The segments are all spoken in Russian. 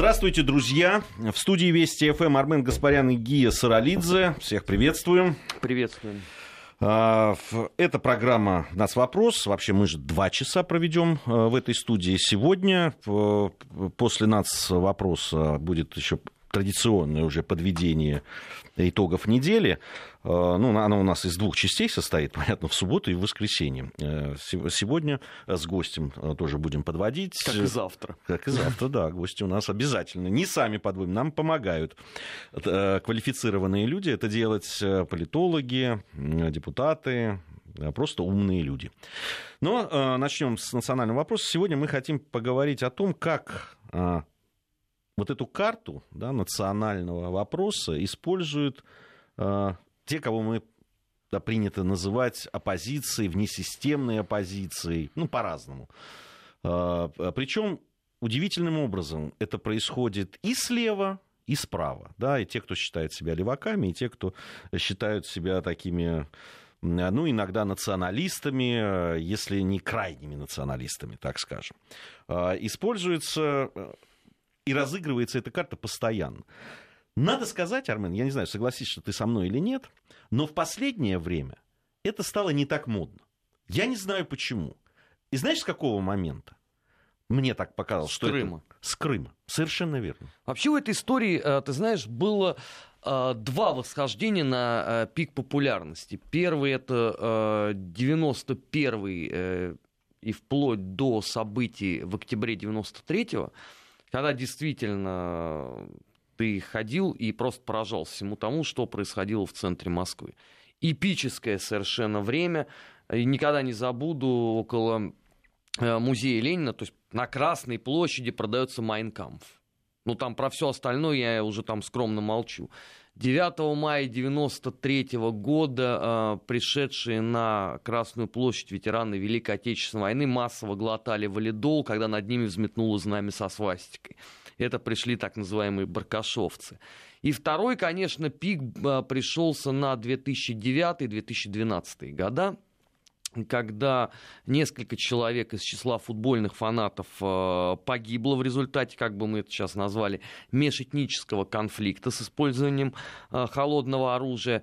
Здравствуйте, друзья. В студии Вести ФМ Армен Гаспарян и Гия Саралидзе. Всех приветствуем. Приветствуем. А, эта программа «Нас вопрос». Вообще мы же два часа проведем а, в этой студии сегодня. После «Нас вопроса» будет еще традиционное уже подведение итогов недели. Э, ну, оно у нас из двух частей состоит, понятно, в субботу и в воскресенье. Э, сегодня с гостем э, тоже будем подводить. Как и завтра. Как и завтра, да. Гости у нас обязательно. Не сами подводим, нам помогают квалифицированные люди это делать, политологи, депутаты, просто умные люди. Но начнем с национального вопроса. Сегодня мы хотим поговорить о том, как вот эту карту да, национального вопроса используют э, те, кого мы да, принято называть оппозицией, внесистемной оппозицией, ну, по-разному. Э, причем удивительным образом это происходит и слева, и справа, да, и те, кто считает себя леваками, и те, кто считают себя такими ну, иногда националистами, если не крайними националистами, так скажем. Э, используется э, и разыгрывается эта карта постоянно. Надо сказать, Армен, я не знаю, согласишься ты со мной или нет, но в последнее время это стало не так модно. Я не знаю почему. И знаешь, с какого момента? Мне так показалось, с что Крыма. это... С Крыма. Совершенно верно. Вообще в этой истории, э, ты знаешь, было э, два восхождения на э, пик популярности. Первый это 91-й и вплоть до событий в октябре 93-го когда действительно ты ходил и просто поражался всему тому, что происходило в центре Москвы. Эпическое совершенно время. И никогда не забуду около э, музея Ленина, то есть на Красной площади продается Майнкамф. Ну, там про все остальное я уже там скромно молчу. 9 мая 93 года э, пришедшие на Красную площадь ветераны Великой Отечественной войны массово глотали валидол, когда над ними взметнуло знамя со свастикой. Это пришли так называемые баркашовцы. И второй, конечно, пик э, пришелся на 2009-2012 года когда несколько человек из числа футбольных фанатов э, погибло в результате, как бы мы это сейчас назвали, межэтнического конфликта с использованием э, холодного оружия.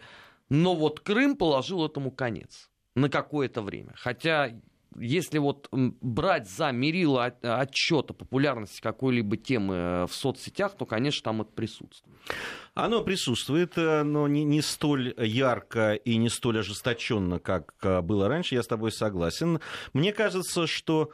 Но вот Крым положил этому конец на какое-то время. Хотя если вот брать за мерило отчета популярности какой-либо темы э, в соцсетях, то, конечно, там это присутствует. Оно присутствует, э, но не, не столь ярко и не столь ожесточенно, как э, было раньше, я с тобой согласен. Мне кажется, что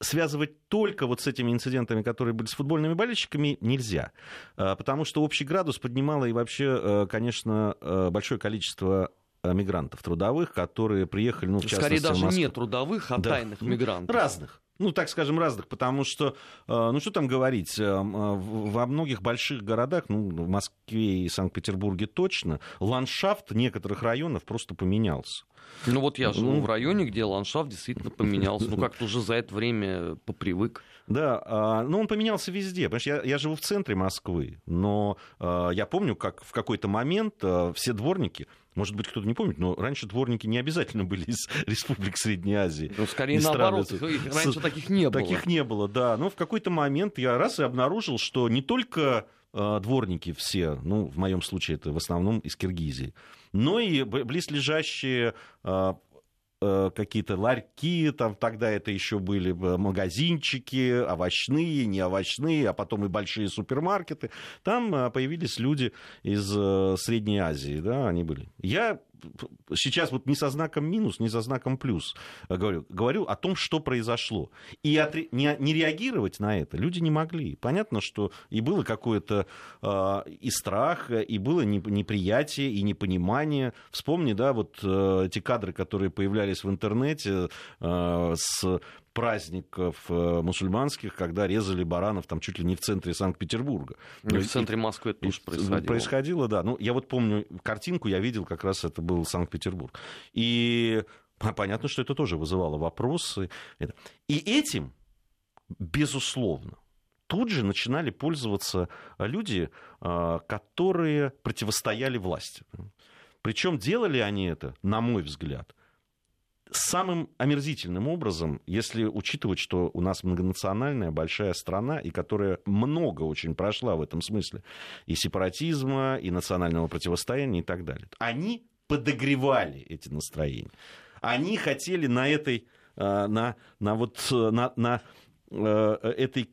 связывать только вот с этими инцидентами, которые были с футбольными болельщиками, нельзя. Потому что общий градус поднимало и вообще, конечно, большое количество мигрантов трудовых, которые приехали, ну, в частности, Скорее даже в не трудовых, а да. тайных мигрантов. Разных ну, так скажем, разных, потому что, э, ну, что там говорить, э, во многих больших городах, ну, в Москве и Санкт-Петербурге точно, ландшафт некоторых районов просто поменялся. Ну, вот я живу ну, в районе, где ландшафт действительно поменялся, ну, как-то уже за это время попривык. Да, а, но он поменялся везде. Понимаешь, я, я живу в центре Москвы, но я помню, как в какой-то момент все дворники, может быть, кто-то не помнит, но раньше дворники не обязательно были из республик Средней Азии. Ну, скорее наоборот, их раньше таких не было. Таких не было, да. Но в какой-то момент я раз и обнаружил, что не только дворники все, ну, в моем случае это в основном из Киргизии, но и близлежащие Э, какие-то ларьки, там тогда это еще были э, магазинчики, овощные, не овощные, а потом и большие супермаркеты. Там э, появились люди из Средней Азии, да, они были. Я сейчас вот не со знаком минус, не со знаком плюс говорю, говорю о том, что произошло. И отре... не, не реагировать на это люди не могли. Понятно, что и было какое-то э, и страх, и было неприятие, и непонимание. Вспомни, да, вот э, эти кадры, которые появлялись в интернете э, с праздников э, мусульманских, когда резали баранов там чуть ли не в центре Санкт-Петербурга. Ну, в центре Москвы это тоже происходило. Происходило, да. Ну, я вот помню картинку, я видел, как раз это был Санкт-Петербург. И понятно, что это тоже вызывало вопросы. И этим, безусловно, тут же начинали пользоваться люди, э, которые противостояли власти. Причем делали они это, на мой взгляд, самым омерзительным образом, если учитывать, что у нас многонациональная большая страна, и которая много очень прошла в этом смысле, и сепаратизма, и национального противостояния и так далее. Они подогревали эти настроения. Они хотели на этой, э, на, на вот, на, на э, этой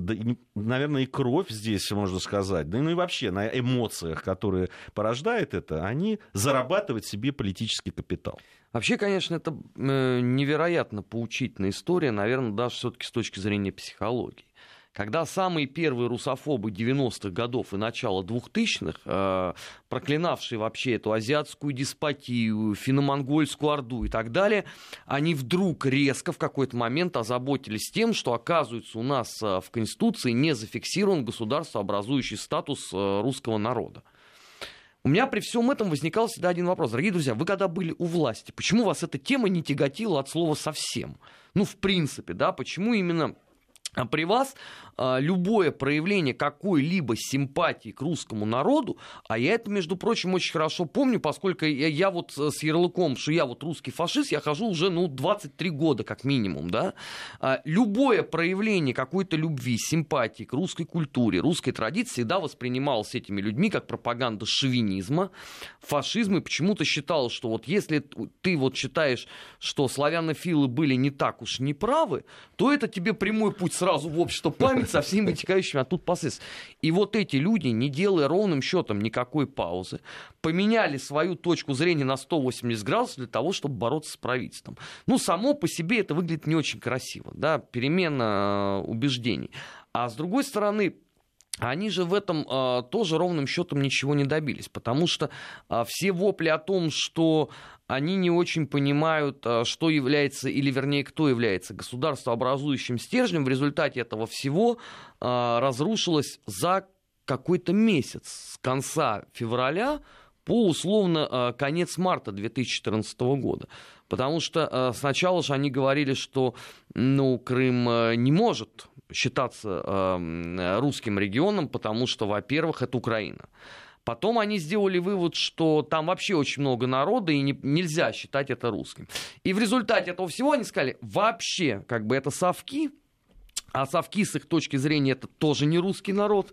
да, наверное, и кровь здесь, можно сказать, да ну и вообще на эмоциях, которые порождает это, они зарабатывают себе политический капитал. Вообще, конечно, это э, невероятно поучительная история, наверное, даже все-таки с точки зрения психологии. Когда самые первые русофобы 90-х годов и начала 2000-х, э, проклинавшие вообще эту азиатскую деспотию, финно-монгольскую орду и так далее, они вдруг резко в какой-то момент озаботились тем, что, оказывается, у нас э, в Конституции не зафиксирован государствообразующий статус э, русского народа. У меня при всем этом возникал всегда один вопрос. Дорогие друзья, вы когда были у власти, почему вас эта тема не тяготила от слова совсем? Ну, в принципе, да, почему именно при вас а, любое проявление какой-либо симпатии к русскому народу, а я это, между прочим, очень хорошо помню, поскольку я, я вот с ярлыком, что я вот русский фашист, я хожу уже, ну, 23 года как минимум, да, а, любое проявление какой-то любви, симпатии к русской культуре, русской традиции всегда воспринималось этими людьми как пропаганда шовинизма, фашизма, и почему-то считалось, что вот если ты вот считаешь, что славянофилы были не так уж неправы, то это тебе прямой путь сразу в общество памяти со всеми вытекающими оттуда последствиями. И вот эти люди, не делая ровным счетом никакой паузы, поменяли свою точку зрения на 180 градусов для того, чтобы бороться с правительством. Ну, само по себе это выглядит не очень красиво, да, перемена э, убеждений. А с другой стороны, они же в этом э, тоже ровным счетом ничего не добились, потому что э, все вопли о том, что они не очень понимают, э, что является, или вернее, кто является государствообразующим стержнем, в результате этого всего э, разрушилось за какой-то месяц, с конца февраля по условно конец марта 2014 года. Потому что э, сначала же они говорили, что ну, Крым э, не может считаться э, русским регионом, потому что, во-первых, это Украина. Потом они сделали вывод, что там вообще очень много народа, и не, нельзя считать это русским. И в результате этого всего они сказали, вообще, как бы это совки, а совки с их точки зрения это тоже не русский народ.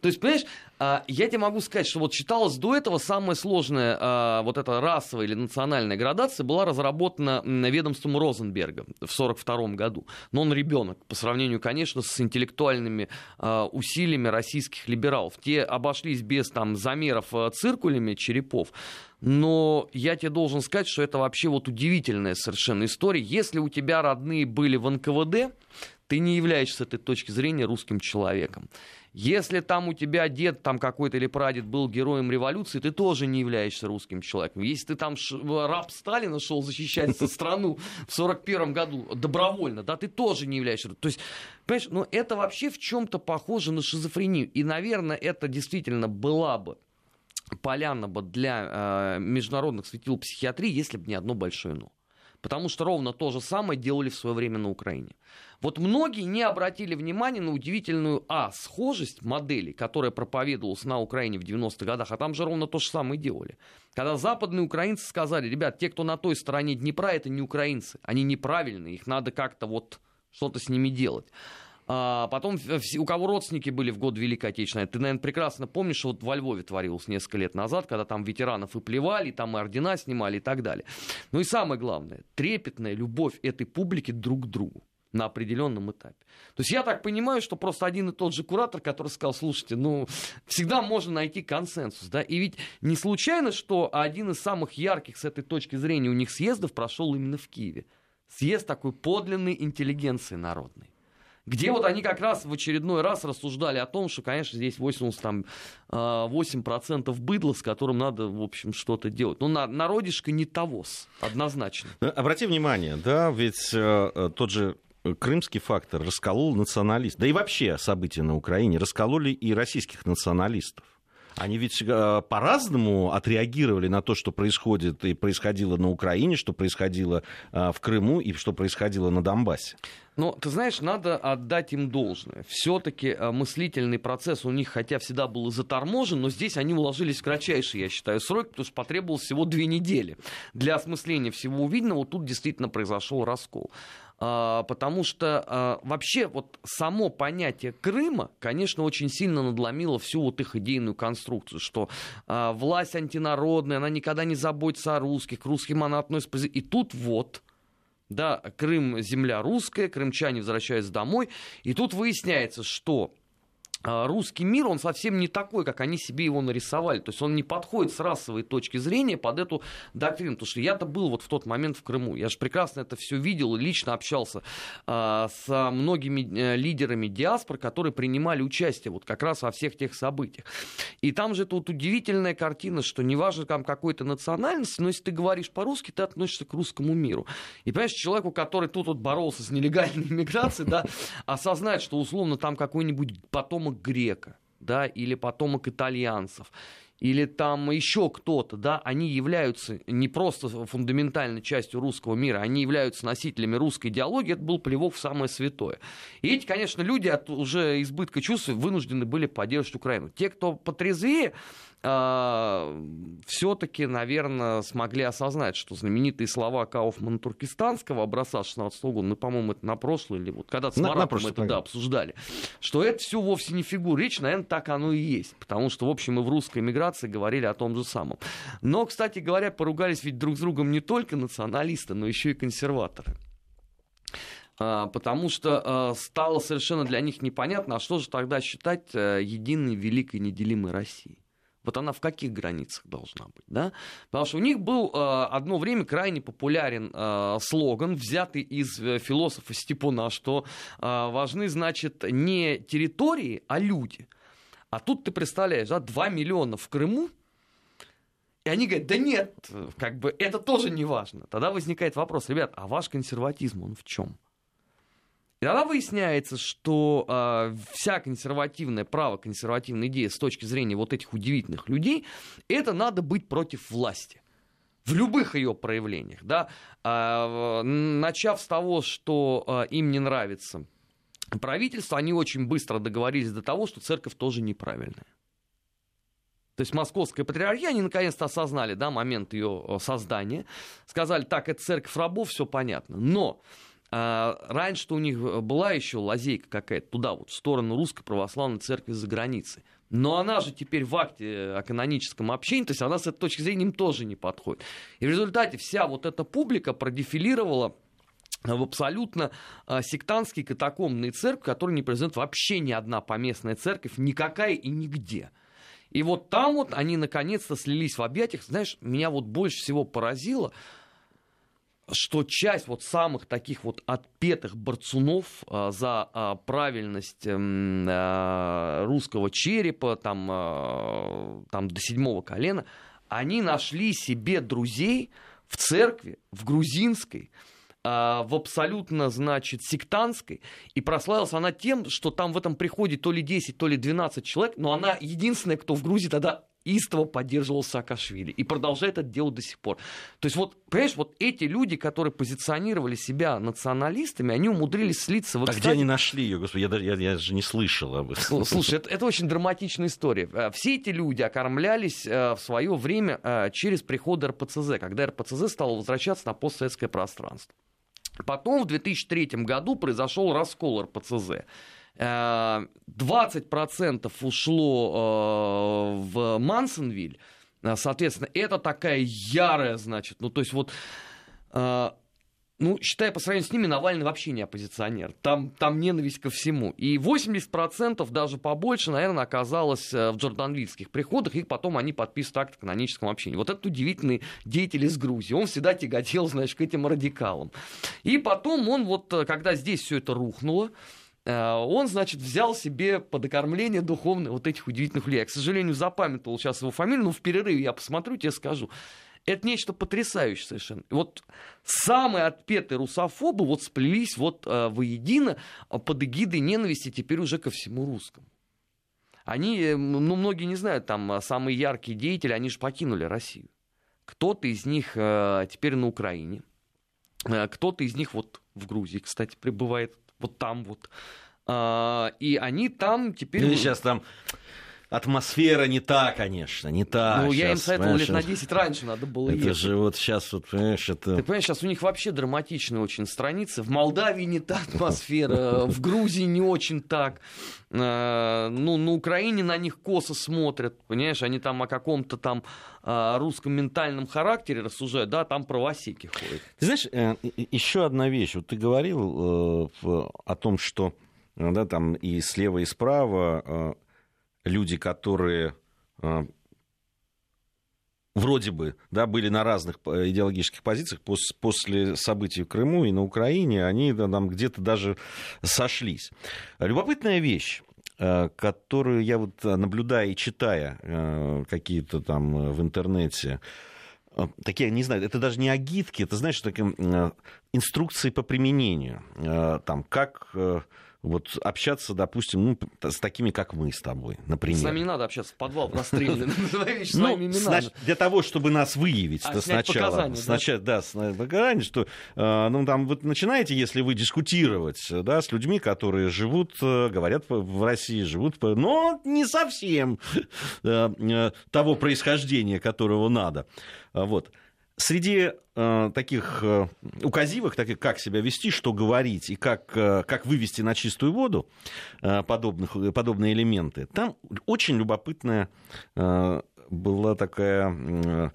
То есть, понимаешь, а, я тебе могу сказать, что вот считалось до этого самая сложная а, вот эта расовая или национальная градация была разработана ведомством Розенберга в 1942 году. Но он ребенок по сравнению, конечно, с интеллектуальными а, усилиями российских либералов. Те обошлись без там замеров циркулями черепов. Но я тебе должен сказать, что это вообще вот удивительная совершенно история. Если у тебя родные были в НКВД, ты не являешься с этой точки зрения русским человеком. Если там у тебя дед там какой-то или прадед был героем революции, ты тоже не являешься русским человеком. Если ты там ш... раб Сталина шел защищать страну в 41 году добровольно, да, ты тоже не являешься. То есть, понимаешь, ну это вообще в чем-то похоже на шизофрению. И, наверное, это действительно была бы поляна бы для э, международных светил психиатрии, если бы не одно большое «но». Потому что ровно то же самое делали в свое время на Украине. Вот многие не обратили внимания на удивительную, а, схожесть моделей, которая проповедовалась на Украине в 90-х годах, а там же ровно то же самое делали. Когда западные украинцы сказали, ребят, те, кто на той стороне Днепра, это не украинцы, они неправильные, их надо как-то вот что-то с ними делать. А потом, у кого родственники были в год Великой Отечественной, ты, наверное, прекрасно помнишь, вот во Львове творилось несколько лет назад, когда там ветеранов и плевали, там и ордена снимали и так далее. Ну и самое главное, трепетная любовь этой публики друг к другу на определенном этапе. То есть я так понимаю, что просто один и тот же куратор, который сказал, слушайте, ну, всегда можно найти консенсус, да, и ведь не случайно, что один из самых ярких с этой точки зрения у них съездов прошел именно в Киеве. Съезд такой подлинной интеллигенции народной где вот они как раз в очередной раз рассуждали о том, что, конечно, здесь 80, там, 8% а, быдла, с которым надо, в общем, что-то делать. Но ну, народишко не тогос, однозначно. Э, обрати внимание, да, ведь э, тот же крымский фактор расколол националист, да и вообще события на Украине раскололи и российских националистов. Они ведь э, по-разному отреагировали на то, что происходит и происходило на Украине, что происходило э, в Крыму и что происходило на Донбассе. Но, ты знаешь, надо отдать им должное. Все-таки э, мыслительный процесс у них, хотя всегда был заторможен, но здесь они уложились в кратчайший, я считаю, срок, потому что потребовалось всего две недели. Для осмысления всего увиденного тут действительно произошел раскол. А, потому что а, вообще вот само понятие Крыма, конечно, очень сильно надломило всю вот их идейную конструкцию, что а, власть антинародная, она никогда не заботится о русских, к русским она относится... И тут вот да, Крым земля русская, крымчане возвращаются домой, и тут выясняется, что русский мир, он совсем не такой, как они себе его нарисовали. То есть он не подходит с расовой точки зрения под эту доктрину. Потому что я-то был вот в тот момент в Крыму. Я же прекрасно это все видел и лично общался а, с многими а, лидерами диаспор, которые принимали участие вот как раз во всех тех событиях. И там же тут удивительная картина, что неважно там какой-то национальности, но если ты говоришь по-русски, ты относишься к русскому миру. И понимаешь, человеку, который тут вот боролся с нелегальной иммиграцией, да, осознать, что условно там какой-нибудь потомок потомок грека, да, или потомок итальянцев, или там еще кто-то, да, они являются не просто фундаментальной частью русского мира, они являются носителями русской идеологии, это был плевок в самое святое. И эти, конечно, люди от уже избытка чувств вынуждены были поддерживать Украину. Те, кто потрезвее, все-таки, наверное, смогли осознать, что знаменитые слова Кауфмана туркестанского образца 16 года, мы, по-моему, это на прошлый, или вот когда-то с на, Маратом на это да, обсуждали, что это все вовсе не фигура речи, наверное, так оно и есть, потому что, в общем, мы в русской эмиграции говорили о том же самом. Но, кстати говоря, поругались ведь друг с другом не только националисты, но еще и консерваторы а, потому что а, стало совершенно для них непонятно, а что же тогда считать э, единой, великой, неделимой Россией. Вот она в каких границах должна быть, да? Потому что у них был э, одно время крайне популярен э, слоган, взятый из э, философа Степуна, что важны, значит, не территории, а люди. А тут ты представляешь, да, 2 миллиона в Крыму, и они говорят, да нет, как бы это тоже не важно. Тогда возникает вопрос, ребят, а ваш консерватизм, он в чем? И тогда выясняется, что э, вся консервативная, право консервативная идея с точки зрения вот этих удивительных людей, это надо быть против власти. В любых ее проявлениях, да, э, начав с того, что э, им не нравится правительство, они очень быстро договорились до того, что церковь тоже неправильная. То есть московская патриархия, они наконец-то осознали да, момент ее создания, сказали, так, это церковь рабов, все понятно. Но а, раньше у них была еще лазейка какая-то туда, вот, в сторону Русской Православной Церкви за границей. Но она же теперь в акте о каноническом общении, то есть она с этой точки зрения им тоже не подходит. И в результате вся вот эта публика продефилировала в абсолютно сектантские катакомные церкви, которые не признают вообще ни одна поместная церковь, никакая и нигде. И вот там вот они наконец-то слились в объятиях. Знаешь, меня вот больше всего поразило, что часть вот самых таких вот отпетых борцунов а, за а, правильность эм, а, русского черепа там, там до седьмого колена, они нашли себе друзей в церкви, в грузинской, в абсолютно, значит, сектантской, и прославилась она тем, что там в этом приходе то ли 10, то ли 12 человек, но она единственная, кто в Грузии тогда истово поддерживал Саакашвили и продолжает это делать до сих пор. То есть вот, понимаешь, вот эти люди, которые позиционировали себя националистами, они умудрились слиться. Вот, а кстати... где они нашли ее, господи, я, даже, я, я же не слышал об этом. Слушай, это, это очень драматичная история. Э, все эти люди окормлялись э, в свое время э, через приход РПЦЗ, когда РПЦЗ стал возвращаться на постсоветское пространство. Потом в 2003 году произошел раскол РПЦЗ. 20% э, ушло э, в Мансонвиль, э, соответственно, это такая ярая, значит, ну, то есть вот ну, считая по сравнению с ними, Навальный вообще не оппозиционер. Там, там ненависть ко всему. И 80% даже побольше, наверное, оказалось в джорданвильских приходах, и потом они подписывают акт о каноническом общении. Вот этот удивительный деятель из Грузии. Он всегда тяготел, значит, к этим радикалам. И потом он вот, когда здесь все это рухнуло, он, значит, взял себе под окормление духовное вот этих удивительных людей. Я, к сожалению, запамятовал сейчас его фамилию, но в перерыве я посмотрю, тебе скажу. Это нечто потрясающее совершенно. Вот самые отпетые русофобы вот сплелись вот э, воедино э, под эгидой ненависти теперь уже ко всему русскому. Они, ну, многие не знают, там самые яркие деятели, они же покинули Россию. Кто-то из них теперь на Украине, кто-то из них вот в Грузии, кстати, пребывает вот там вот. А, и они там теперь... Или сейчас там атмосфера не та, конечно, не та. Ну, сейчас, я им советовал лет на 10 раньше надо было Это ехать. же вот сейчас, вот, понимаешь, это... Ты понимаешь, сейчас у них вообще драматичные очень страницы. В Молдавии не та атмосфера, в Грузии не очень так. Э, Ну, на Украине на них косо смотрят, понимаешь, они там о каком-то там а, русском ментальном характере рассуждают, да, там правосеки ходят. Ты знаешь, э, еще одна вещь. Вот ты говорил э, о том, что э, да, там и слева, и справа э, люди, которые э, вроде бы да, были на разных э, идеологических позициях пос- после событий в Крыму и на Украине, они там где-то даже сошлись. Любопытная вещь э, которую я вот наблюдая и читая какие-то там в интернете, такие, не знаю, это даже не агитки, это, знаешь, такие инструкции по применению. Там, как вот общаться, допустим, ну, с такими, как мы с тобой, например. С нами не надо общаться в подвал вещи Ну, для того, чтобы нас выявить А, сначала. Сначала, да, показания, что э, ну, там вот начинаете, если вы дискутировать э, да, с людьми, которые живут, э, говорят в России, живут, но не совсем того происхождения, которого надо. А, Вот. Среди э, таких э, указивок, таких, как себя вести, что говорить и как, э, как вывести на чистую воду э, подобных, подобные элементы, там очень любопытная э, была такая,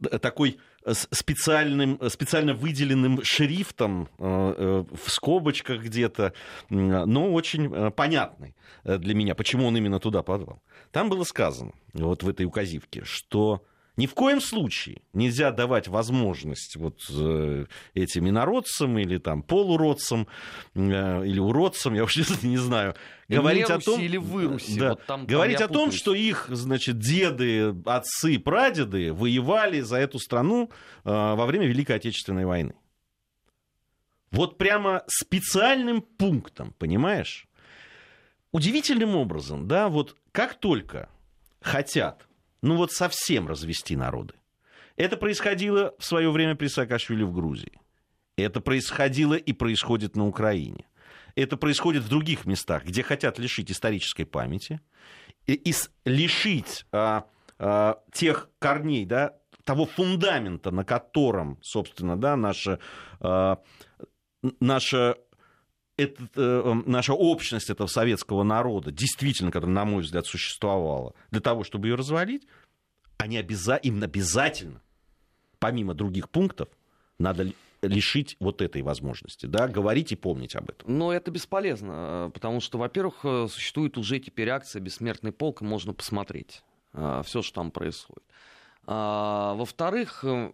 э, такой специальным, специально выделенным шрифтом э, э, в скобочках где-то, но очень э, понятный для меня, почему он именно туда подвал. Там было сказано, вот в этой указивке, что ни в коем случае нельзя давать возможность вот э, этим инородцам или там полуродцам э, или уродцам, я уж не, знаю, говорить о том, или выруси, да, вот там- там говорить я о том, что их, значит, деды, отцы, прадеды воевали за эту страну э, во время Великой Отечественной войны. Вот прямо специальным пунктом, понимаешь? Удивительным образом, да, вот как только хотят, ну вот совсем развести народы. Это происходило в свое время при Саакашвили в Грузии. Это происходило и происходит на Украине. Это происходит в других местах, где хотят лишить исторической памяти, и, и лишить а, а, тех корней, да, того фундамента, на котором, собственно, да, наша, а, наша этот, э, наша общность этого советского народа, действительно, которая, на мой взгляд, существовала, для того, чтобы ее развалить, они обяза... им обязательно, помимо других пунктов, надо ли- лишить вот этой возможности, да, говорить и помнить об этом. Но это бесполезно, э, потому что, во-первых, э, существует уже теперь акция «Бессмертный полк», и можно посмотреть все, что там происходит. А, Во-вторых, э,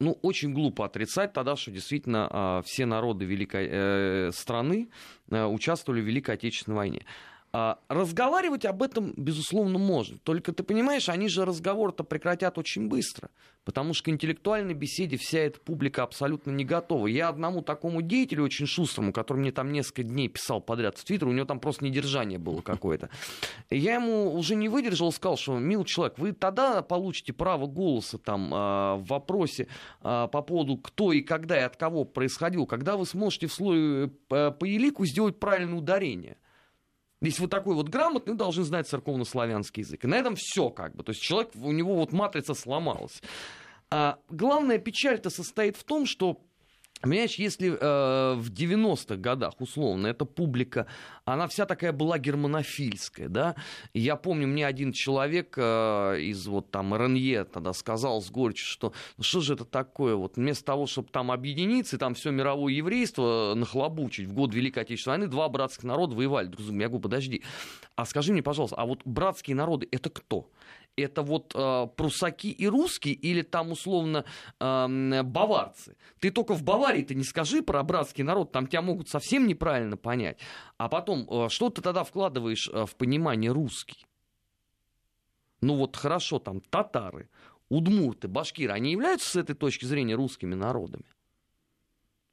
ну, очень глупо отрицать тогда, что действительно а, все народы великой э, страны э, участвовали в Великой Отечественной войне. А, Разговаривать об этом, безусловно, можно. Только ты понимаешь, они же разговор-то прекратят очень быстро. Потому что к интеллектуальной беседе вся эта публика абсолютно не готова. Я одному такому деятелю, очень шустрому, который мне там несколько дней писал подряд в Твиттер, у него там просто недержание было какое-то. Я ему уже не выдержал, сказал, что, мил человек, вы тогда получите право голоса там а, в вопросе а, по поводу кто и когда и от кого происходил, когда вы сможете в слое э, по елику сделать правильное ударение. Если вы такой вот грамотный, вы должны знать церковно-славянский язык. И на этом все как бы. То есть человек, у него вот матрица сломалась. А главная печаль-то состоит в том, что Понимаешь, если э, в 90-х годах, условно, эта публика, она вся такая была германофильская, да, я помню, мне один человек э, из вот там РНЕ тогда сказал с горечью, что ну что же это такое, вот вместо того, чтобы там объединиться и там все мировое еврейство нахлобучить в год Великой Отечественной войны, два братских народа воевали друг с. Я говорю, подожди, а скажи мне, пожалуйста, а вот братские народы это кто? Это вот э, прусаки и русские или там условно э, баварцы. Ты только в Баварии ты не скажи про братский народ, там тебя могут совсем неправильно понять. А потом, э, что ты тогда вкладываешь э, в понимание русский? Ну вот хорошо, там татары, удмурты, башкиры, они являются с этой точки зрения русскими народами?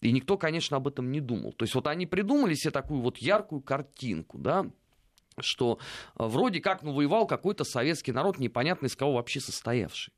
И никто, конечно, об этом не думал. То есть вот они придумали себе такую вот яркую картинку, да, что вроде как ну, воевал какой-то советский народ, непонятно из кого вообще состоявший.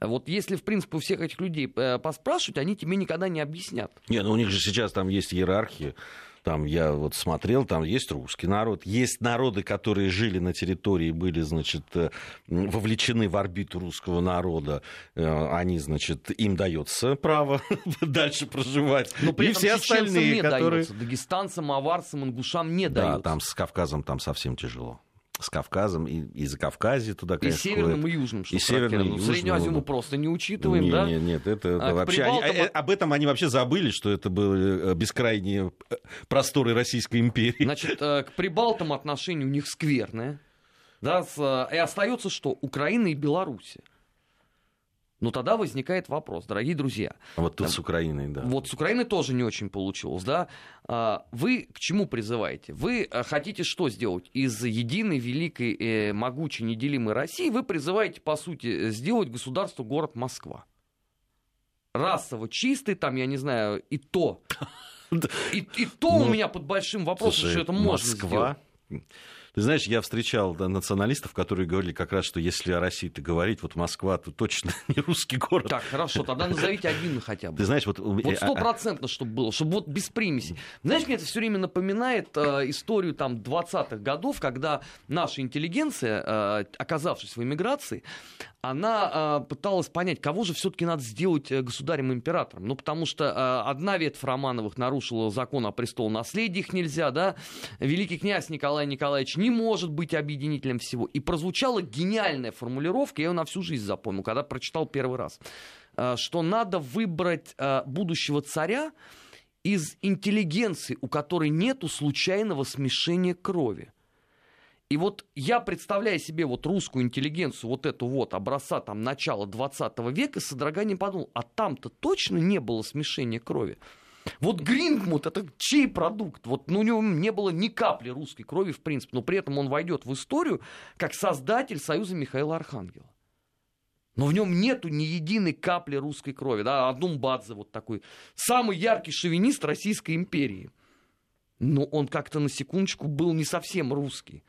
Вот если, в принципе, у всех этих людей э, поспрашивать, они тебе никогда не объяснят. Не, ну у них же сейчас там есть иерархия. Там я вот смотрел, там есть русский народ, есть народы, которые жили на территории, были, значит, э, вовлечены в орбиту русского народа. Э, они, значит, им дается право дальше проживать. Но при и этом все остальные, не которые... дается. Дагестанцам, аварцам, ингушам не Да, дается. там с Кавказом там совсем тяжело. С Кавказом и, и за Кавказе туда, и конечно, северным, ходят. и южным, что И северным, и Ну, южным, Среднюю Азию мы просто не учитываем, Не- да? не- Нет, это, это А вообще... они- Прибалтам- э, э, об этом они вообще забыли, что это были э, бескрайние э, просторы Российской империи. Значит, э, к Прибалтам отношение у них скверное. Да, и остается что? Украина и Белоруссия. Ну, тогда возникает вопрос, дорогие друзья. Вот тут с Украиной, да. Вот с Украиной тоже не очень получилось, да? А, Вы к чему призываете? Вы э, хотите что сделать? Из единой, великой, э, могучей, неделимой России вы призываете, по сути, сделать государство город Москва. Расово чистый, там, я не знаю, и то. И, и то у Ну, меня под большим вопросом, Слушай, что это можно Москва. Ты знаешь, я встречал да, националистов, которые говорили как раз, что если о России-то говорить, вот Москва, то точно не русский город. Так, хорошо, тогда назовите один хотя бы. Ты знаешь, вот... меня- Вот стопроцентно, чтобы было, чтобы вот без примесей. Знаешь, мне это все время напоминает э, историю там 20-х годов, когда наша интеллигенция, э, оказавшись в эмиграции, она э, пыталась понять, кого же все-таки надо сделать э, государем-императором. Ну, потому что э, одна ветвь Романовых нарушила закон о престолонаследии, их нельзя, да. Великий князь Николай Николаевич не может быть объединителем всего. И прозвучала гениальная формулировка, я ее на всю жизнь запомнил, когда прочитал первый раз, э, что надо выбрать э, будущего царя из интеллигенции, у которой нету случайного смешения крови. И вот я представляю себе вот русскую интеллигенцию, вот эту вот образца там начала 20 века, с содроганием подумал, а там-то точно не было смешения крови. Вот Грингмут это чей продукт? Вот ну, у него не было ни капли русской крови, в принципе, но при этом он войдет в историю как создатель Союза Михаила Архангела. Но в нем нету ни единой капли русской крови. Да? Адумбадзе вот такой. Самый яркий шовинист Российской империи. Но он как-то на секундочку был не совсем русский.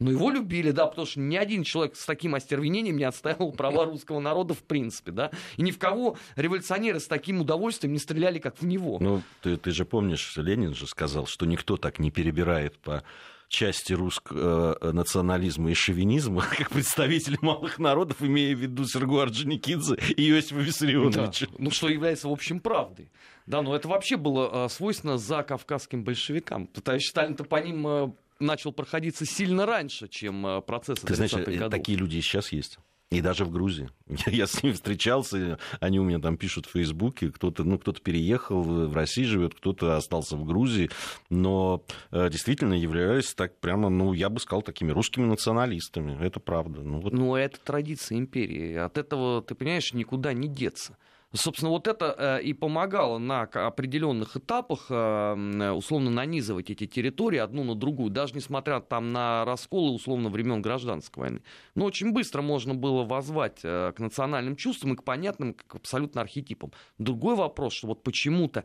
Но его любили, да, потому что ни один человек с таким остервенением не отстаивал права русского народа в принципе, да. И ни в кого революционеры с таким удовольствием не стреляли, как в него. Ну, ты, ты же помнишь, Ленин же сказал, что никто так не перебирает по части русского э, национализма и шовинизма, как представители малых народов, имея в виду Сергу Орджоникидзе и Иосифа Виссарионовича. Да. Ну, что является, в общем, правдой. Да, но это вообще было э, свойственно за кавказским большевикам. Товарищ Сталин-то по ним э, начал проходиться сильно раньше, чем э, процессы Ты знаешь, 30-х э, годов. такие люди и сейчас есть. И даже в Грузии. Я, с ними встречался, они у меня там пишут в Фейсбуке, кто-то, ну, кто-то переехал в Россию живет, кто-то остался в Грузии, но э, действительно являются так прямо, ну, я бы сказал, такими русскими националистами. Это правда. Ну, вот Но это традиция империи. От этого, ты понимаешь, никуда не деться. Собственно, вот это э, и помогало на определенных этапах э, м, условно нанизывать эти территории одну на другую, даже несмотря там на расколы условно времен гражданской войны. Но очень быстро можно было возвать э, к национальным чувствам и к понятным, к абсолютно архетипам. Другой вопрос, что вот почему-то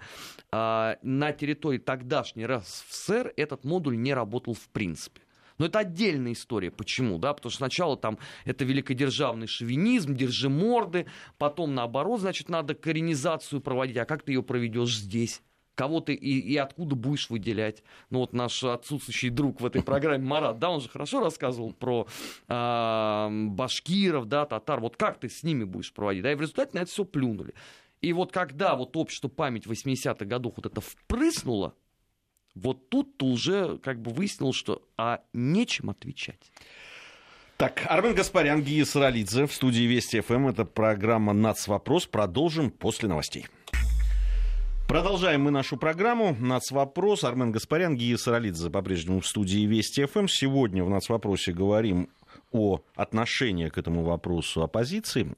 э, на территории тогдашней РСФСР этот модуль не работал в принципе. Но это отдельная история. Почему? Да? Потому что сначала там это великодержавный шовинизм, держи морды, потом наоборот, значит, надо коренизацию проводить. А как ты ее проведешь здесь? Кого ты и, и откуда будешь выделять? Ну вот наш отсутствующий друг в этой программе Марат, да, он же хорошо рассказывал про а, башкиров, да, татар. Вот как ты с ними будешь проводить? Да, и в результате на это все плюнули. И вот когда вот общество память 80-х годов вот это впрыснуло, вот тут-то уже как бы выяснилось, что а нечем отвечать. Так, Армен Гаспарян, Гия Саралидзе в студии Вести ФМ. Это программа «Нацвопрос». Продолжим после новостей. Продолжаем мы нашу программу «Нацвопрос». Армен Гаспарян, Гия Саралидзе по-прежнему в студии Вести ФМ. Сегодня в «Нацвопросе» говорим о отношении к этому вопросу оппозиции.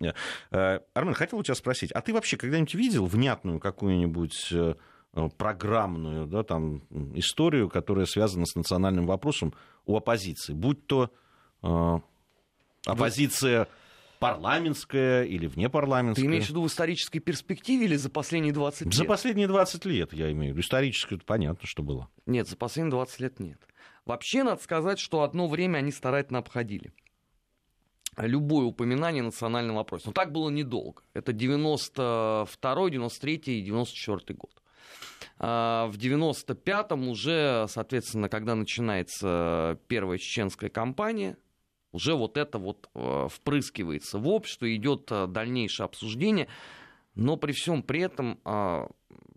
Э, Армен, хотел у тебя спросить, а ты вообще когда-нибудь видел внятную какую-нибудь э, программную да, там, историю, которая связана с национальным вопросом у оппозиции? Будь то э, оппозиция парламентская или внепарламентская. Ты имеешь в виду в исторической перспективе или за последние 20 лет? За последние 20 лет, я имею в виду. Исторически это понятно, что было. Нет, за последние 20 лет нет. Вообще, надо сказать, что одно время они старательно обходили. любое упоминание национального вопроса. Но так было недолго. Это 92 93 и 94 год. А, в 95-м уже, соответственно, когда начинается первая чеченская кампания, уже вот это вот э, впрыскивается в общество, идет э, дальнейшее обсуждение, но при всем при этом, а,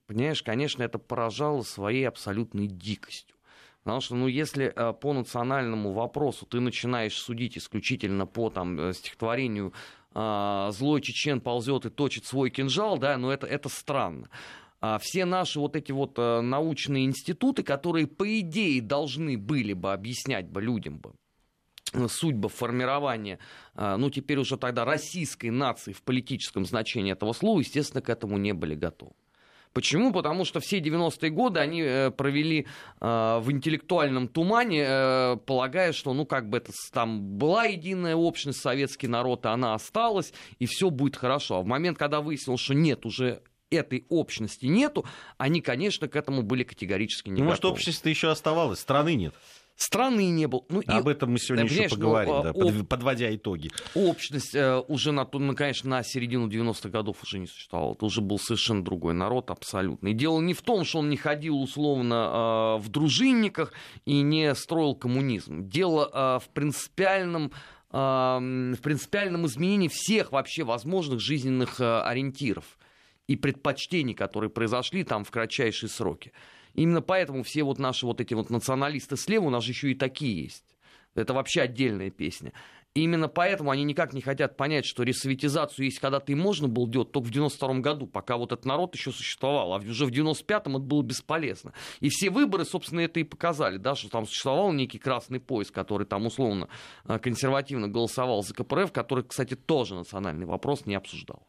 понимаешь, конечно, это поражало своей абсолютной дикостью. Потому что, ну, если э, по национальному вопросу ты начинаешь судить исключительно по там, стихотворению а, «Злой чечен ползет и точит свой кинжал», да, ну, это, это странно. А все наши вот эти вот научные институты, которые, по идее, должны были бы объяснять бы людям бы, судьба формирования, а, ну, теперь уже тогда российской нации в политическом значении этого слова, естественно, к этому не были готовы. Почему? Потому что все 90-е годы они э, провели э, в интеллектуальном тумане, э, полагая, что, ну, как бы это там была единая общность, советский народ, и она осталась, и все будет хорошо. А в момент, когда выяснилось, что нет, уже этой общности нету, они, конечно, к этому были категорически не ну, готовы. Может, общество еще оставалось, страны нет страны не было. Ну, Об и, этом мы сегодня еще поговорим, ну, да, об, подводя итоги. Общность э, уже, на, ну, конечно, на середину 90-х годов уже не существовала. Это уже был совершенно другой народ, абсолютно. И дело не в том, что он не ходил условно э, в дружинниках и не строил коммунизм. Дело э, в принципиальном в принципиальном изменении всех вообще возможных жизненных ориентиров и предпочтений, которые произошли там в кратчайшие сроки. Именно поэтому все вот наши вот эти вот националисты слева, у нас же еще и такие есть. Это вообще отдельная песня. И именно поэтому они никак не хотят понять, что ресоветизацию есть когда-то и можно было делать только в 92 году, пока вот этот народ еще существовал, а уже в 95-м это было бесполезно. И все выборы, собственно, это и показали, да, что там существовал некий красный пояс, который там условно э, консервативно голосовал за КПРФ, который, кстати, тоже национальный вопрос не обсуждал.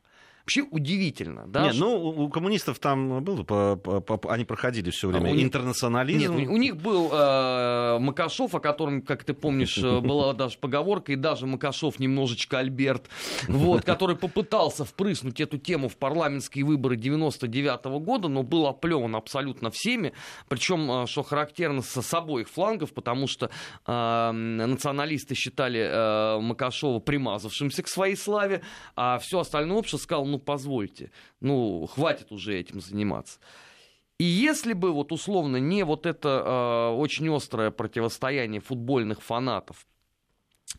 Вообще удивительно. Да, Нет, что... ну, у коммунистов там было, по, по, по, они проходили все время а, у интернационализм. Нет, у них был э, Макашов, о котором, как ты помнишь, э, была даже поговорка, и даже Макашов немножечко Альберт, вот, который попытался впрыснуть эту тему в парламентские выборы 99 -го года, но был оплеван абсолютно всеми, причем, э, что характерно, с обоих флангов, потому что э, националисты считали э, Макашова примазавшимся к своей славе, а все остальное общество сказал, ну позвольте, ну хватит уже этим заниматься. И если бы вот условно не вот это э, очень острое противостояние футбольных фанатов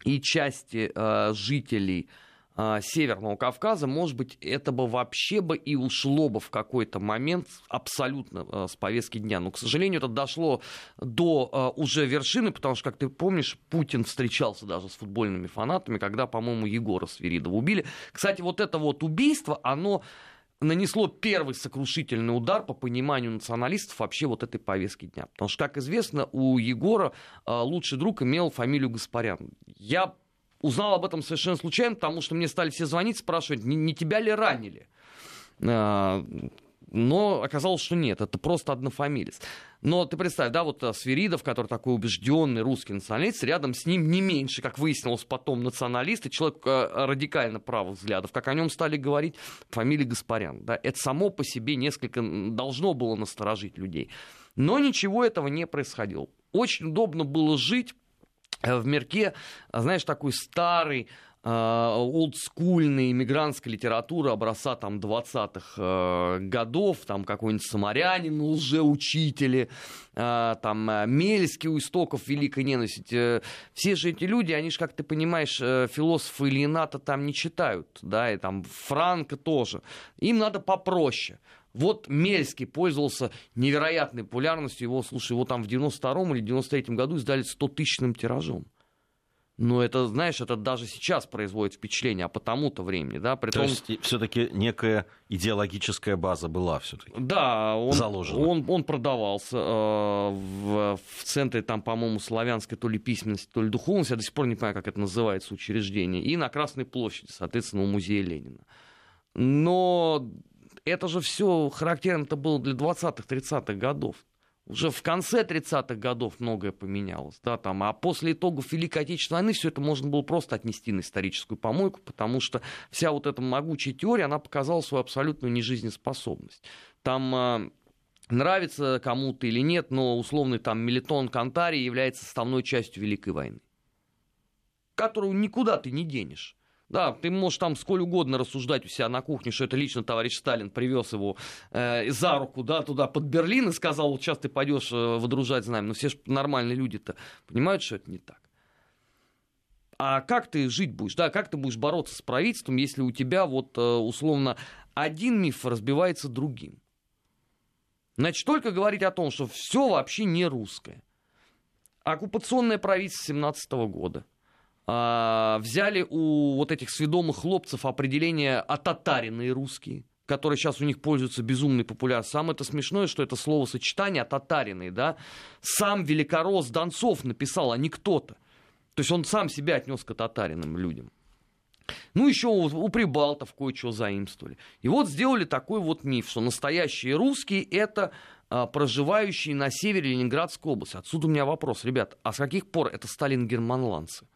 и части э, жителей Северного Кавказа, может быть, это бы вообще бы и ушло бы в какой-то момент абсолютно э, с повестки дня. Но, к сожалению, это дошло до э, уже вершины, потому что, как ты помнишь, Путин встречался даже с футбольными фанатами, когда, по-моему, Егора Свиридова убили. Кстати, вот это вот убийство, оно нанесло первый сокрушительный удар по пониманию националистов вообще вот этой повестки дня. Потому что, как известно, у Егора лучший друг имел фамилию Гаспарян. Я узнал об этом совершенно случайно, потому что мне стали все звонить, спрашивать, не, не тебя ли ранили? А, но оказалось, что нет, это просто однофамилец. Но ты представь, да, вот Свиридов, который такой убежденный русский националист, рядом с ним не меньше, как выяснилось потом, националист и человек э, радикально правых взглядов, как о нем стали говорить, фамилия Гаспарян. Да, это само по себе несколько должно было насторожить людей. Но ничего этого не происходило. Очень удобно было жить в мирке, знаешь, такой старый, Э, олдскульной иммигрантской литературы образца там 20-х э, годов, там какой-нибудь Самарянин, лжеучители, э, там Мельский у истоков великой ненависти. Все же эти люди, они же, как ты понимаешь, философы Ильината там не читают, да, и там Франка тоже. Им надо попроще. Вот Мельский пользовался невероятной популярностью. Его, слушай, его там в 92-м или 93-м году издали 100-тысячным тиражом. Но это, знаешь, это даже сейчас производит впечатление, а по тому-то времени, да. При То том... есть все-таки некая идеологическая база была все-таки. Да, он, заложена. Он, он продавался э, в, в центре там, по-моему, славянской то ли письменности, то ли духовности, я до сих пор не понимаю, как это называется учреждение, и на Красной площади, соответственно, у музея Ленина. Но это же все характерно-то было для 20-30-х годов уже в конце 30-х годов многое поменялось, да, там, а после итогов Великой Отечественной войны все это можно было просто отнести на историческую помойку, потому что вся вот эта могучая теория, она показала свою абсолютную нежизнеспособность. Там э, нравится кому-то или нет, но условный там Мелитон Кантари является составной частью Великой войны которую никуда ты не денешь. Да, ты можешь там сколь угодно рассуждать у себя на кухне, что это лично товарищ Сталин привез его э, за руку, да, туда под Берлин и сказал, вот сейчас ты пойдешь э, водружать знамя. Но все же нормальные люди-то понимают, что это не так. А как ты жить будешь? Да, как ты будешь бороться с правительством, если у тебя вот э, условно один миф разбивается другим? Значит, только говорить о том, что все вообще не русское. Оккупационное правительство 17 года – взяли у вот этих сведомых хлопцев определение «отатаренные русские», которые сейчас у них пользуются безумной популярностью. Самое это смешное, что это словосочетание «татарины», да, сам великорос Донцов написал, а не кто-то. То есть он сам себя отнес к татаринам людям. Ну, еще у, у прибалтов кое-что заимствовали. И вот сделали такой вот миф, что настоящие русские это а, проживающие на севере Ленинградской области. Отсюда у меня вопрос, ребят, а с каких пор это сталин-германландцы?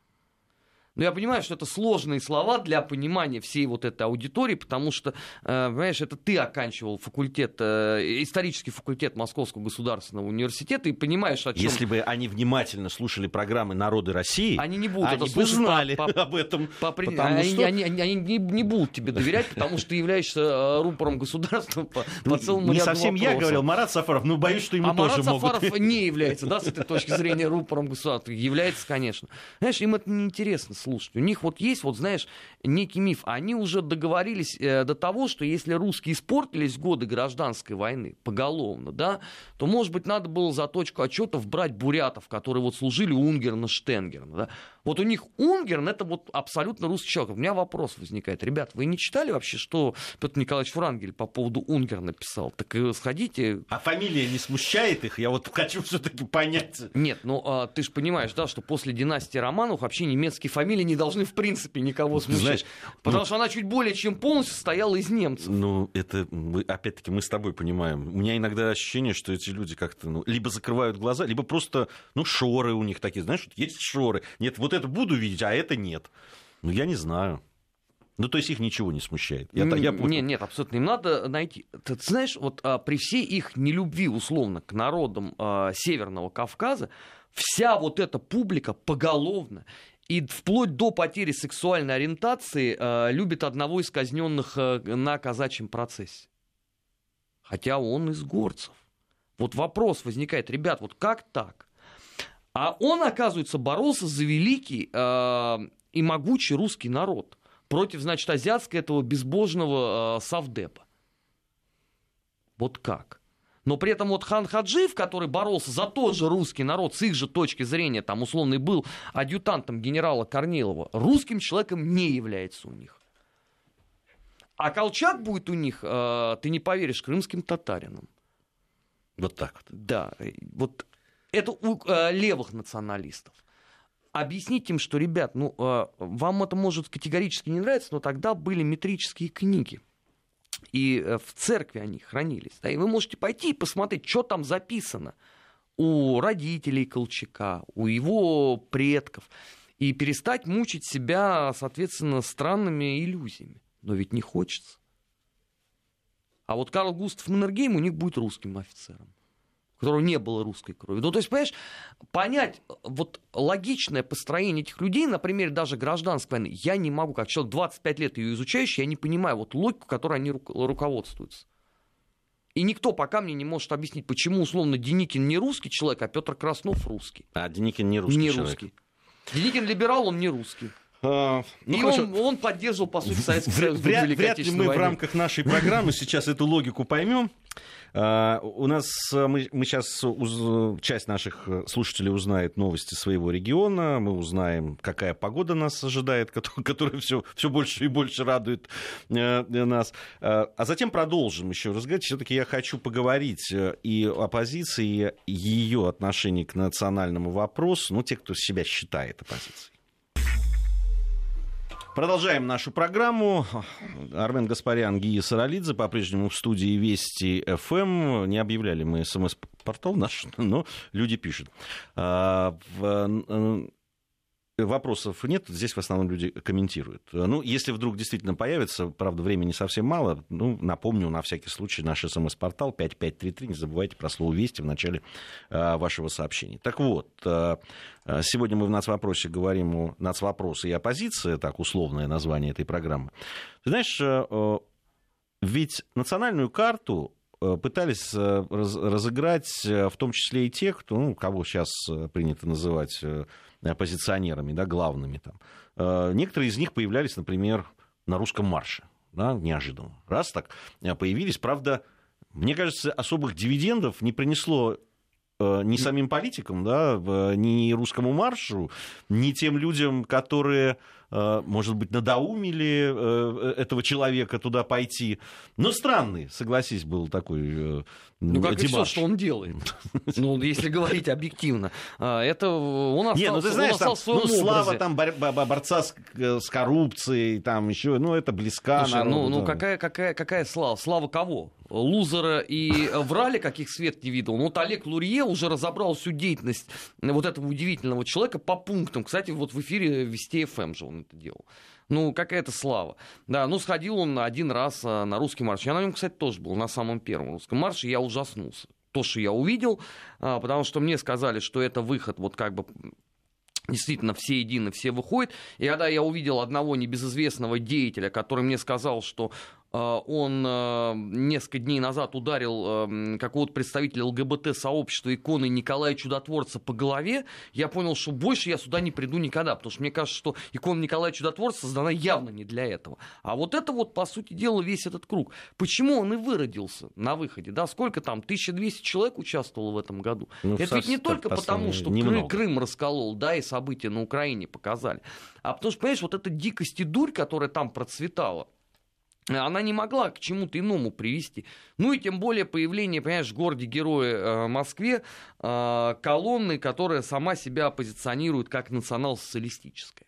Но я понимаю, что это сложные слова для понимания всей вот этой аудитории, потому что, э, понимаешь, это ты оканчивал факультет, э, исторический факультет Московского государственного университета и понимаешь, о чем... Если бы они внимательно слушали программы «Народы России», они не будут они это бы знали по, по, об этом. По, потому они, что... они, они, они не, не будут тебе доверять, потому что ты являешься э, рупором государства по, по целому Не совсем я говорил, Марат Сафаров, но боюсь, что ему а тоже Марат могут... Сафаров не является, да, с этой точки зрения рупором государства. Является, конечно. Знаешь, им это неинтересно слушать. У них вот есть, вот знаешь, некий миф. Они уже договорились э, до того, что если русские испортились в годы гражданской войны поголовно, да, то, может быть, надо было за точку отчетов брать бурятов, которые вот служили у Унгерна Штенгерна. Да. Вот у них Унгерн это вот абсолютно русский человек. У меня вопрос возникает. Ребят, вы не читали вообще, что Петр Николаевич Франгель по поводу Унгерна писал? Так сходите... А фамилия не смущает их? Я вот хочу все-таки понять. Нет, ну а, ты же понимаешь, да, что после династии Романовых вообще немецкие фамилии не должны в принципе никого смущать. Знаешь, потому ну, что она чуть более чем полностью состояла из немцев. Ну, это, опять-таки, мы с тобой понимаем. У меня иногда ощущение, что эти люди как-то ну, либо закрывают глаза, либо просто, ну, шоры у них такие. Знаешь, есть шоры. Нет, вот это буду видеть, а это нет. Ну, я не знаю. Ну, то есть их ничего не смущает. Я, я понял. Нет, нет, абсолютно. Им надо найти. Ты, ты знаешь, вот а, при всей их нелюбви, условно, к народам а, Северного Кавказа, вся вот эта публика поголовно и вплоть до потери сексуальной ориентации а, любит одного из казненных а, на казачьем процессе. Хотя он из горцев. Вот вопрос возникает, ребят, вот как так? А он, оказывается, боролся за великий э, и могучий русский народ против, значит, азиатского этого безбожного э, Савдепа. Вот как? Но при этом вот хан Хаджиев, который боролся за тот же русский народ, с их же точки зрения, там условно был адъютантом генерала Корнилова, русским человеком не является у них. А Колчак будет у них, э, ты не поверишь, крымским татарином. Вот так вот. Да, вот это у э, левых националистов. Объяснить им, что, ребят, ну, э, вам это может категорически не нравиться, но тогда были метрические книги. И э, в церкви они хранились. Да, и вы можете пойти и посмотреть, что там записано у родителей Колчака, у его предков. И перестать мучить себя, соответственно, странными иллюзиями. Но ведь не хочется. А вот Карл Густав Маннергейм у них будет русским офицером у которого не было русской крови. Ну, то есть, понимаешь, понять вот логичное построение этих людей на примере даже гражданской войны, я не могу, как человек 25 лет ее изучающий, я не понимаю вот логику, которой они руководствуются. И никто пока мне не может объяснить, почему, условно, Деникин не русский человек, а Петр Краснов русский. А Деникин не русский не человек. русский. Деникин либерал, он не русский. А, ну, и он, он поддерживал, по сути, Советский Союз. Вряд, вряд ли мы войны. в рамках нашей программы сейчас эту логику поймем. А, у нас э, мы, мы сейчас часть наших э, слушателей узнает новости своего региона, мы узнаем, какая погода нас ожидает, которая, все, все больше и больше радует э, нас. А, а затем продолжим еще разговаривать. Все-таки я хочу поговорить и о позиции, ее отношении к национальному вопросу, ну, те, кто себя считает оппозицией. Продолжаем нашу программу. Армен Гаспарян, Гия Саралидзе, по-прежнему в студии Вести ФМ. Не объявляли мы смс-портал наш, но люди пишут. А, вопросов нет, здесь в основном люди комментируют. Ну, если вдруг действительно появится, правда, времени совсем мало, ну, напомню на всякий случай наш смс-портал 5533, не забывайте про слово «Вести» в начале э, вашего сообщения. Так вот, э, сегодня мы в нацвопросе говорим о нацвопросе и оппозиции, так условное название этой программы. Ты знаешь, э, ведь национальную карту пытались разыграть в том числе и те, кто, ну, кого сейчас принято называть оппозиционерами, да, главными там. Э, некоторые из них появлялись, например, на русском марше, да, неожиданно. Раз так э, появились, правда, мне кажется, особых дивидендов не принесло э, ни самим политикам, да, ни русскому маршу, ни тем людям, которые Э, может быть, надоумили э, этого человека туда пойти. Но странный, согласись, был такой э, ну, как дебаш. и все, что он делает. Ну, если говорить объективно. А, это он остался, Не, ну, ты знаешь, там, ну, слава там борца с, с коррупцией, там еще, ну, это близко Слушай, народу, ну, ну какая, какая, какая слава? Слава кого? Лузера и врали, каких свет не видел. Ну, вот Олег Лурье уже разобрал всю деятельность вот этого удивительного человека по пунктам. Кстати, вот в эфире Вести ФМ же он он это делал. Ну, какая-то слава. Да, ну, сходил он один раз а, на русский марш. Я на нем, кстати, тоже был, на самом первом русском марше, я ужаснулся. То, что я увидел, а, потому что мне сказали, что это выход вот как бы действительно все едины, все выходят. И когда я увидел одного небезызвестного деятеля, который мне сказал, что он а, несколько дней назад ударил а, какого-то представителя ЛГБТ-сообщества иконы Николая Чудотворца по голове, я понял, что больше я сюда не приду никогда, потому что мне кажется, что икона Николая Чудотворца создана явно не для этого. А вот это вот, по сути дела, весь этот круг. Почему он и выродился на выходе? Да, сколько там, 1200 человек участвовало в этом году? Ну, это ведь не только потому, что Крым, Крым расколол, да, и события на Украине показали, а потому что, понимаешь, вот эта дикость и дурь, которая там процветала, она не могла к чему-то иному привести. Ну и тем более появление, понимаешь, в городе-герое э, Москве э, колонны, которая сама себя позиционирует как национал-социалистическая.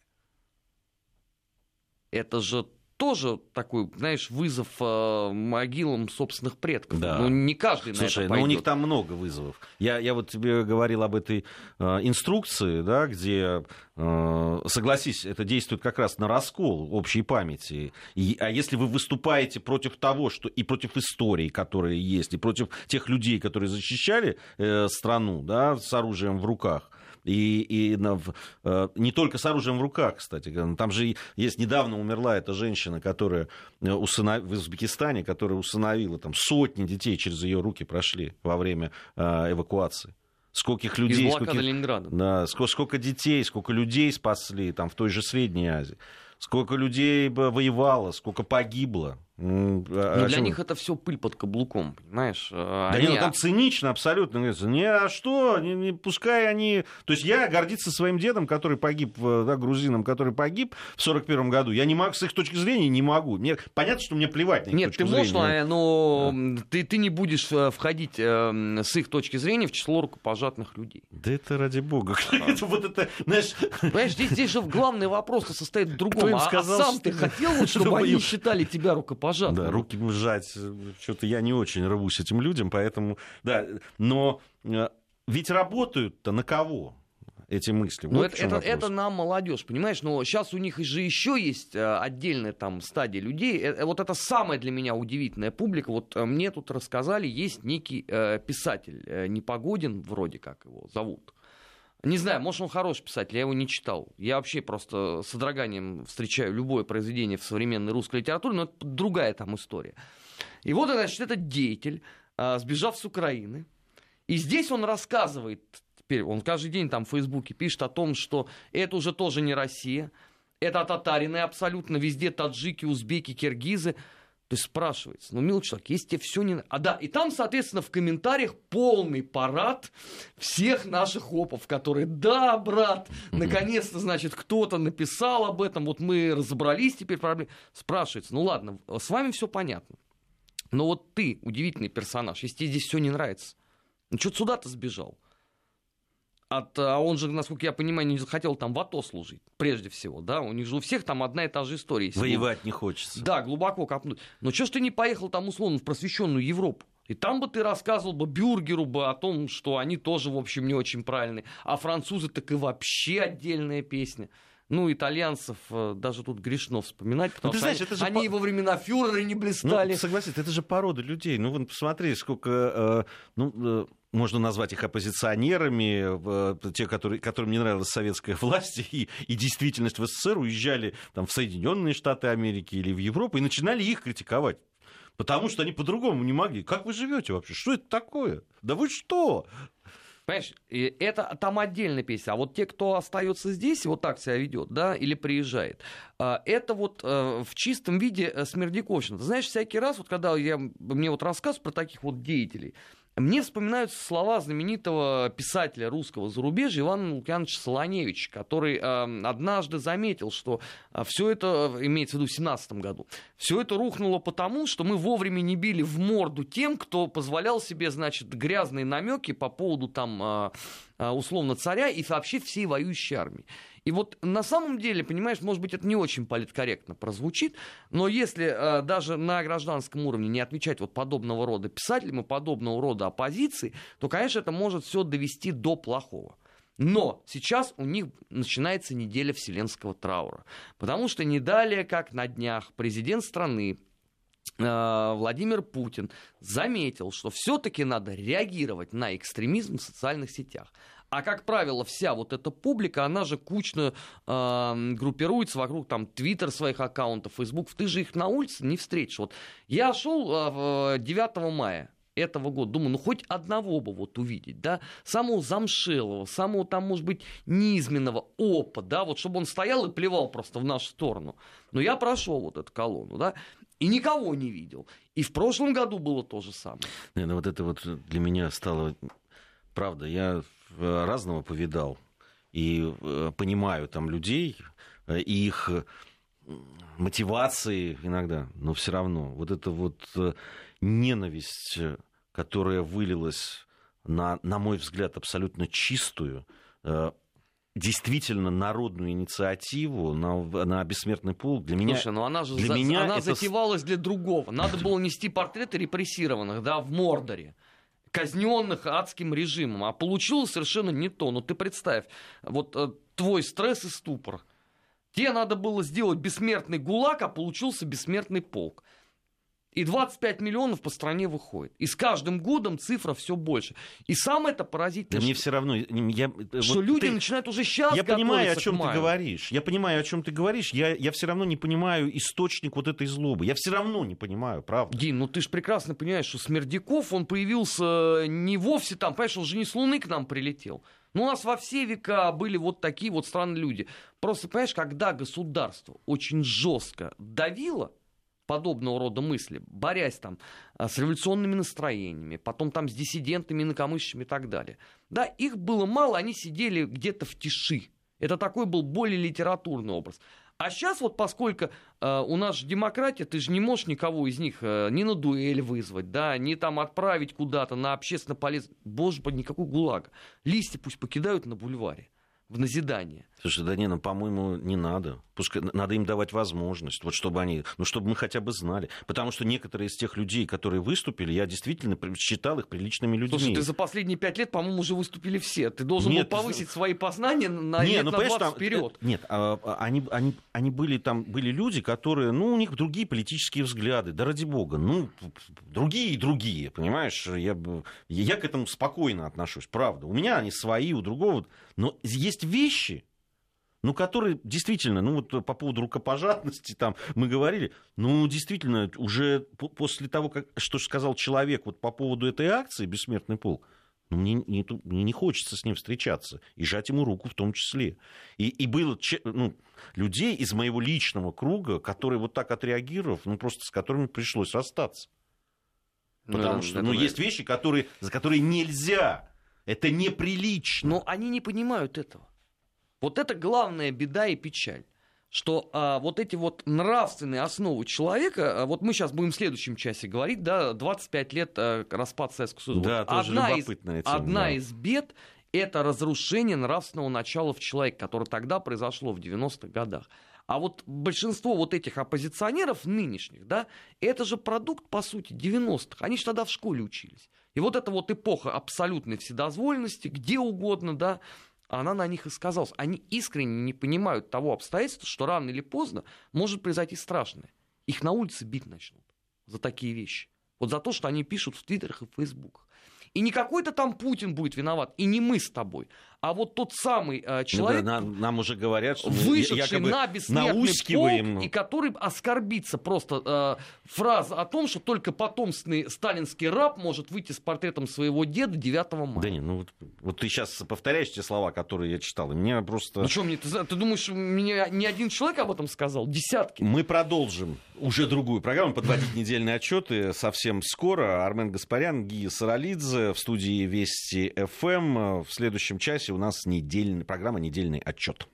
Это же тоже такой, знаешь, вызов э, могилам собственных предков. Да. Ну, не каждый Слушай, на это пойдет. ну у них там много вызовов. Я, я вот тебе говорил об этой э, инструкции, да, где, э, согласись, это действует как раз на раскол общей памяти. И, а если вы выступаете против того, что и против истории, которые есть, и против тех людей, которые защищали э, страну, да, с оружием в руках, и, и на, э, не только с оружием в руках, кстати. Там же есть, недавно умерла эта женщина, которая э, усынов... в Узбекистане, которая усыновила, там сотни детей через ее руки прошли во время э, эвакуации скольких людей, Из скольких, Ленинграда. Да, сколько, сколько детей, сколько людей спасли там в той же Средней Азии, сколько людей воевало, сколько погибло. Ну, а для них это все пыль под каблуком, понимаешь? Да они... нет, ну, там цинично абсолютно. Не, а что? Не, не, пускай они... То есть я гордиться своим дедом, который погиб, да, грузином, который погиб в 41 году, я не могу, с их точки зрения не могу. Мне, понятно, что мне плевать на их Нет, точку ты можешь, зрения. но да. ты, ты не будешь э, входить э, с их точки зрения в число рукопожатных людей. Да это ради бога. это, вот это, знаешь... Понимаешь, здесь, здесь же главный вопрос состоит в другом. А, сказал, а сам ты хотел, чтобы они считали тебя рукопожатным? Пожатым. Да, руки жать, что-то я не очень рвусь этим людям, поэтому, да, но э, ведь работают-то на кого? эти мысли. Ну, вот это, это, это нам молодежь, понимаешь? Но сейчас у них же еще есть э, отдельная там стадия людей. Э, вот это самая для меня удивительная публика. Вот мне тут рассказали, есть некий э, писатель, э, Непогодин, вроде как его зовут. Не знаю, может, он хороший писатель, я его не читал. Я вообще просто с содроганием встречаю любое произведение в современной русской литературе, но это другая там история. И вот, значит, этот деятель, а, сбежав с Украины, и здесь он рассказывает, теперь он каждый день там в Фейсбуке пишет о том, что это уже тоже не Россия, это татарины абсолютно, везде таджики, узбеки, киргизы. То есть спрашивается, ну, милый человек, если тебе все не... А да, и там, соответственно, в комментариях полный парад всех наших опов, которые, да, брат, наконец-то, значит, кто-то написал об этом, вот мы разобрались теперь проблемы. Спрашивается, ну ладно, с вами все понятно. Но вот ты удивительный персонаж, если тебе здесь все не нравится, ну что сюда-то сбежал? От, а он же, насколько я понимаю, не захотел там в АТО служить, прежде всего, да, у них же у всех там одна и та же история. Воевать не хочется. Да, глубоко копнуть. Но что ж ты не поехал там, условно, в просвещенную Европу? И там бы ты рассказывал бы Бюргеру бы о том, что они тоже, в общем, не очень правильные. А французы так и вообще отдельная песня. Ну, итальянцев э, даже тут грешно вспоминать, потому ну, что знаешь, они, это же они по... во времена фюрера не блистали. Ну, согласись, это же порода людей. Ну, вот посмотри, сколько... Э, ну, э, можно назвать их оппозиционерами, те, которые, которым не нравилась советская власть и, и действительность в СССР, уезжали там, в Соединенные Штаты Америки или в Европу и начинали их критиковать. Потому что они по-другому не могли. Как вы живете вообще? Что это такое? Да вы что? Понимаешь, это там отдельная песня. А вот те, кто остается здесь вот так себя ведет, да, или приезжает, а, это вот э, в чистом виде э, смердяковщина. Ты знаешь, всякий раз, вот когда я, мне вот рассказ про таких вот деятелей, мне вспоминаются слова знаменитого писателя русского зарубежья Ивана Лукьяновича Солоневича, который э, однажды заметил, что э, все это, имеется в виду в 17 году, все это рухнуло потому, что мы вовремя не били в морду тем, кто позволял себе, значит, грязные намеки по поводу там э, э условно царя и вообще всей воюющей армии. И вот на самом деле, понимаешь, может быть, это не очень политкорректно прозвучит, но если э, даже на гражданском уровне не отвечать вот подобного рода писателям и подобного рода оппозиции, то, конечно, это может все довести до плохого. Но сейчас у них начинается неделя вселенского траура. Потому что не далее, как на днях, президент страны Владимир Путин заметил, что все-таки надо реагировать на экстремизм в социальных сетях. А как правило, вся вот эта публика, она же кучно э, группируется вокруг там Твиттер своих аккаунтов, Фейсбук. Ты же их на улице не встретишь. Вот я шел э, 9 мая этого года. Думаю, ну хоть одного бы вот увидеть, да, самого замшелого, самого там, может быть, низменного опа, да, вот чтобы он стоял и плевал просто в нашу сторону. Но я прошел вот эту колонну, да, и никого не видел. И в прошлом году было то же самое. Наверное, вот это вот для меня стало... Правда, я разного повидал и э, понимаю там людей э, и их мотивации иногда, но все равно вот эта вот э, ненависть, которая вылилась на, на мой взгляд, абсолютно чистую, действительно народную инициативу на, на бессмертный полк для меня... Слушай, ну она же для за, меня она это... затевалась для другого. Надо было нести портреты репрессированных, да, в Мордоре казненных адским режимом. А получилось совершенно не то. Ну ты представь, вот э, твой стресс и ступор. Тебе надо было сделать бессмертный гулаг, а получился бессмертный полк. И 25 миллионов по стране выходит. И с каждым годом цифра все больше. И самое это поразительное. Да мне все равно. Я, что вот люди ты, начинают уже сейчас Я понимаю, о чем ты говоришь. Я понимаю, о чем ты говоришь. Я, я все равно не понимаю источник вот этой злобы. Я все равно не понимаю, правда. Дим, ну ты же прекрасно понимаешь, что Смердяков, он появился не вовсе там, понимаешь, он же не с Луны к нам прилетел. Ну, у нас во все века были вот такие вот странные люди. Просто, понимаешь, когда государство очень жестко давило, подобного рода мысли, борясь там а, с революционными настроениями, потом там с диссидентами, инакомыслящими и так далее. Да, их было мало, они сидели где-то в тиши. Это такой был более литературный образ. А сейчас вот поскольку э, у нас же демократия, ты же не можешь никого из них э, ни на дуэль вызвать, да, ни там отправить куда-то на общественно полезный... Боже мой, никакой гулага. Листья пусть покидают на бульваре в назидание. Слушай, да не, ну, по-моему, не надо. Пускай, надо им давать возможность, вот чтобы они, ну, чтобы мы хотя бы знали. Потому что некоторые из тех людей, которые выступили, я действительно считал их приличными людьми. Слушай, ты за последние пять лет, по-моему, уже выступили все. Ты должен нет, был повысить свои познания на нет, лет ну, на 20 там, вперед. Э, нет, а, а, они, они, они были там, были люди, которые, ну, у них другие политические взгляды, да ради бога, ну, другие и другие, понимаешь? Я, я к этому спокойно отношусь, правда. У меня они свои, у другого, но есть вещи, ну, которые действительно, ну, вот по поводу рукопожатности там мы говорили, ну, действительно, уже после того, как, что сказал человек вот по поводу этой акции «Бессмертный полк», ну, мне, не, мне не хочется с ним встречаться и жать ему руку в том числе. И, и было ну, людей из моего личного круга, которые вот так отреагировав, ну, просто с которыми пришлось расстаться. Ну, Потому ну, что, ну, есть вещи, которые, за которые нельзя. Это неприлично. Но они не понимают этого. Вот это главная беда и печаль что а, вот эти вот нравственные основы человека, а, вот мы сейчас будем в следующем часе говорить, да, 25 лет а, распад Советского Союза. Да, вот тоже одна любопытная из, тема. Одна да. из бед это разрушение нравственного начала в человеке, которое тогда произошло в 90-х годах. А вот большинство вот этих оппозиционеров нынешних, да, это же продукт, по сути, 90-х. Они же тогда в школе учились. И вот эта вот эпоха абсолютной вседозволенности, где угодно, да, она на них и сказалась. Они искренне не понимают того обстоятельства, что рано или поздно может произойти страшное. Их на улице бить начнут за такие вещи. Вот за то, что они пишут в Твиттерах и Фейсбуках. И не какой-то там Путин будет виноват, и не мы с тобой, а вот тот самый э, человек, ну, да, нам, нам уже говорят, что вышедший на бессмертный полк, и который оскорбится просто э, фраза о том, что только потомственный сталинский раб может выйти с портретом своего деда 9 мая. Да не, ну вот, вот ты сейчас повторяешь те слова, которые я читал, и мне просто... Ну что мне, ты, ты думаешь, мне не один человек об этом сказал? Десятки. Мы продолжим уже другую программу, подводить недельные отчеты совсем скоро. Армен Гаспарян, Гия Саралидзе в студии Вести ФМ. В следующем часе у нас недельный, программа «Недельный отчет».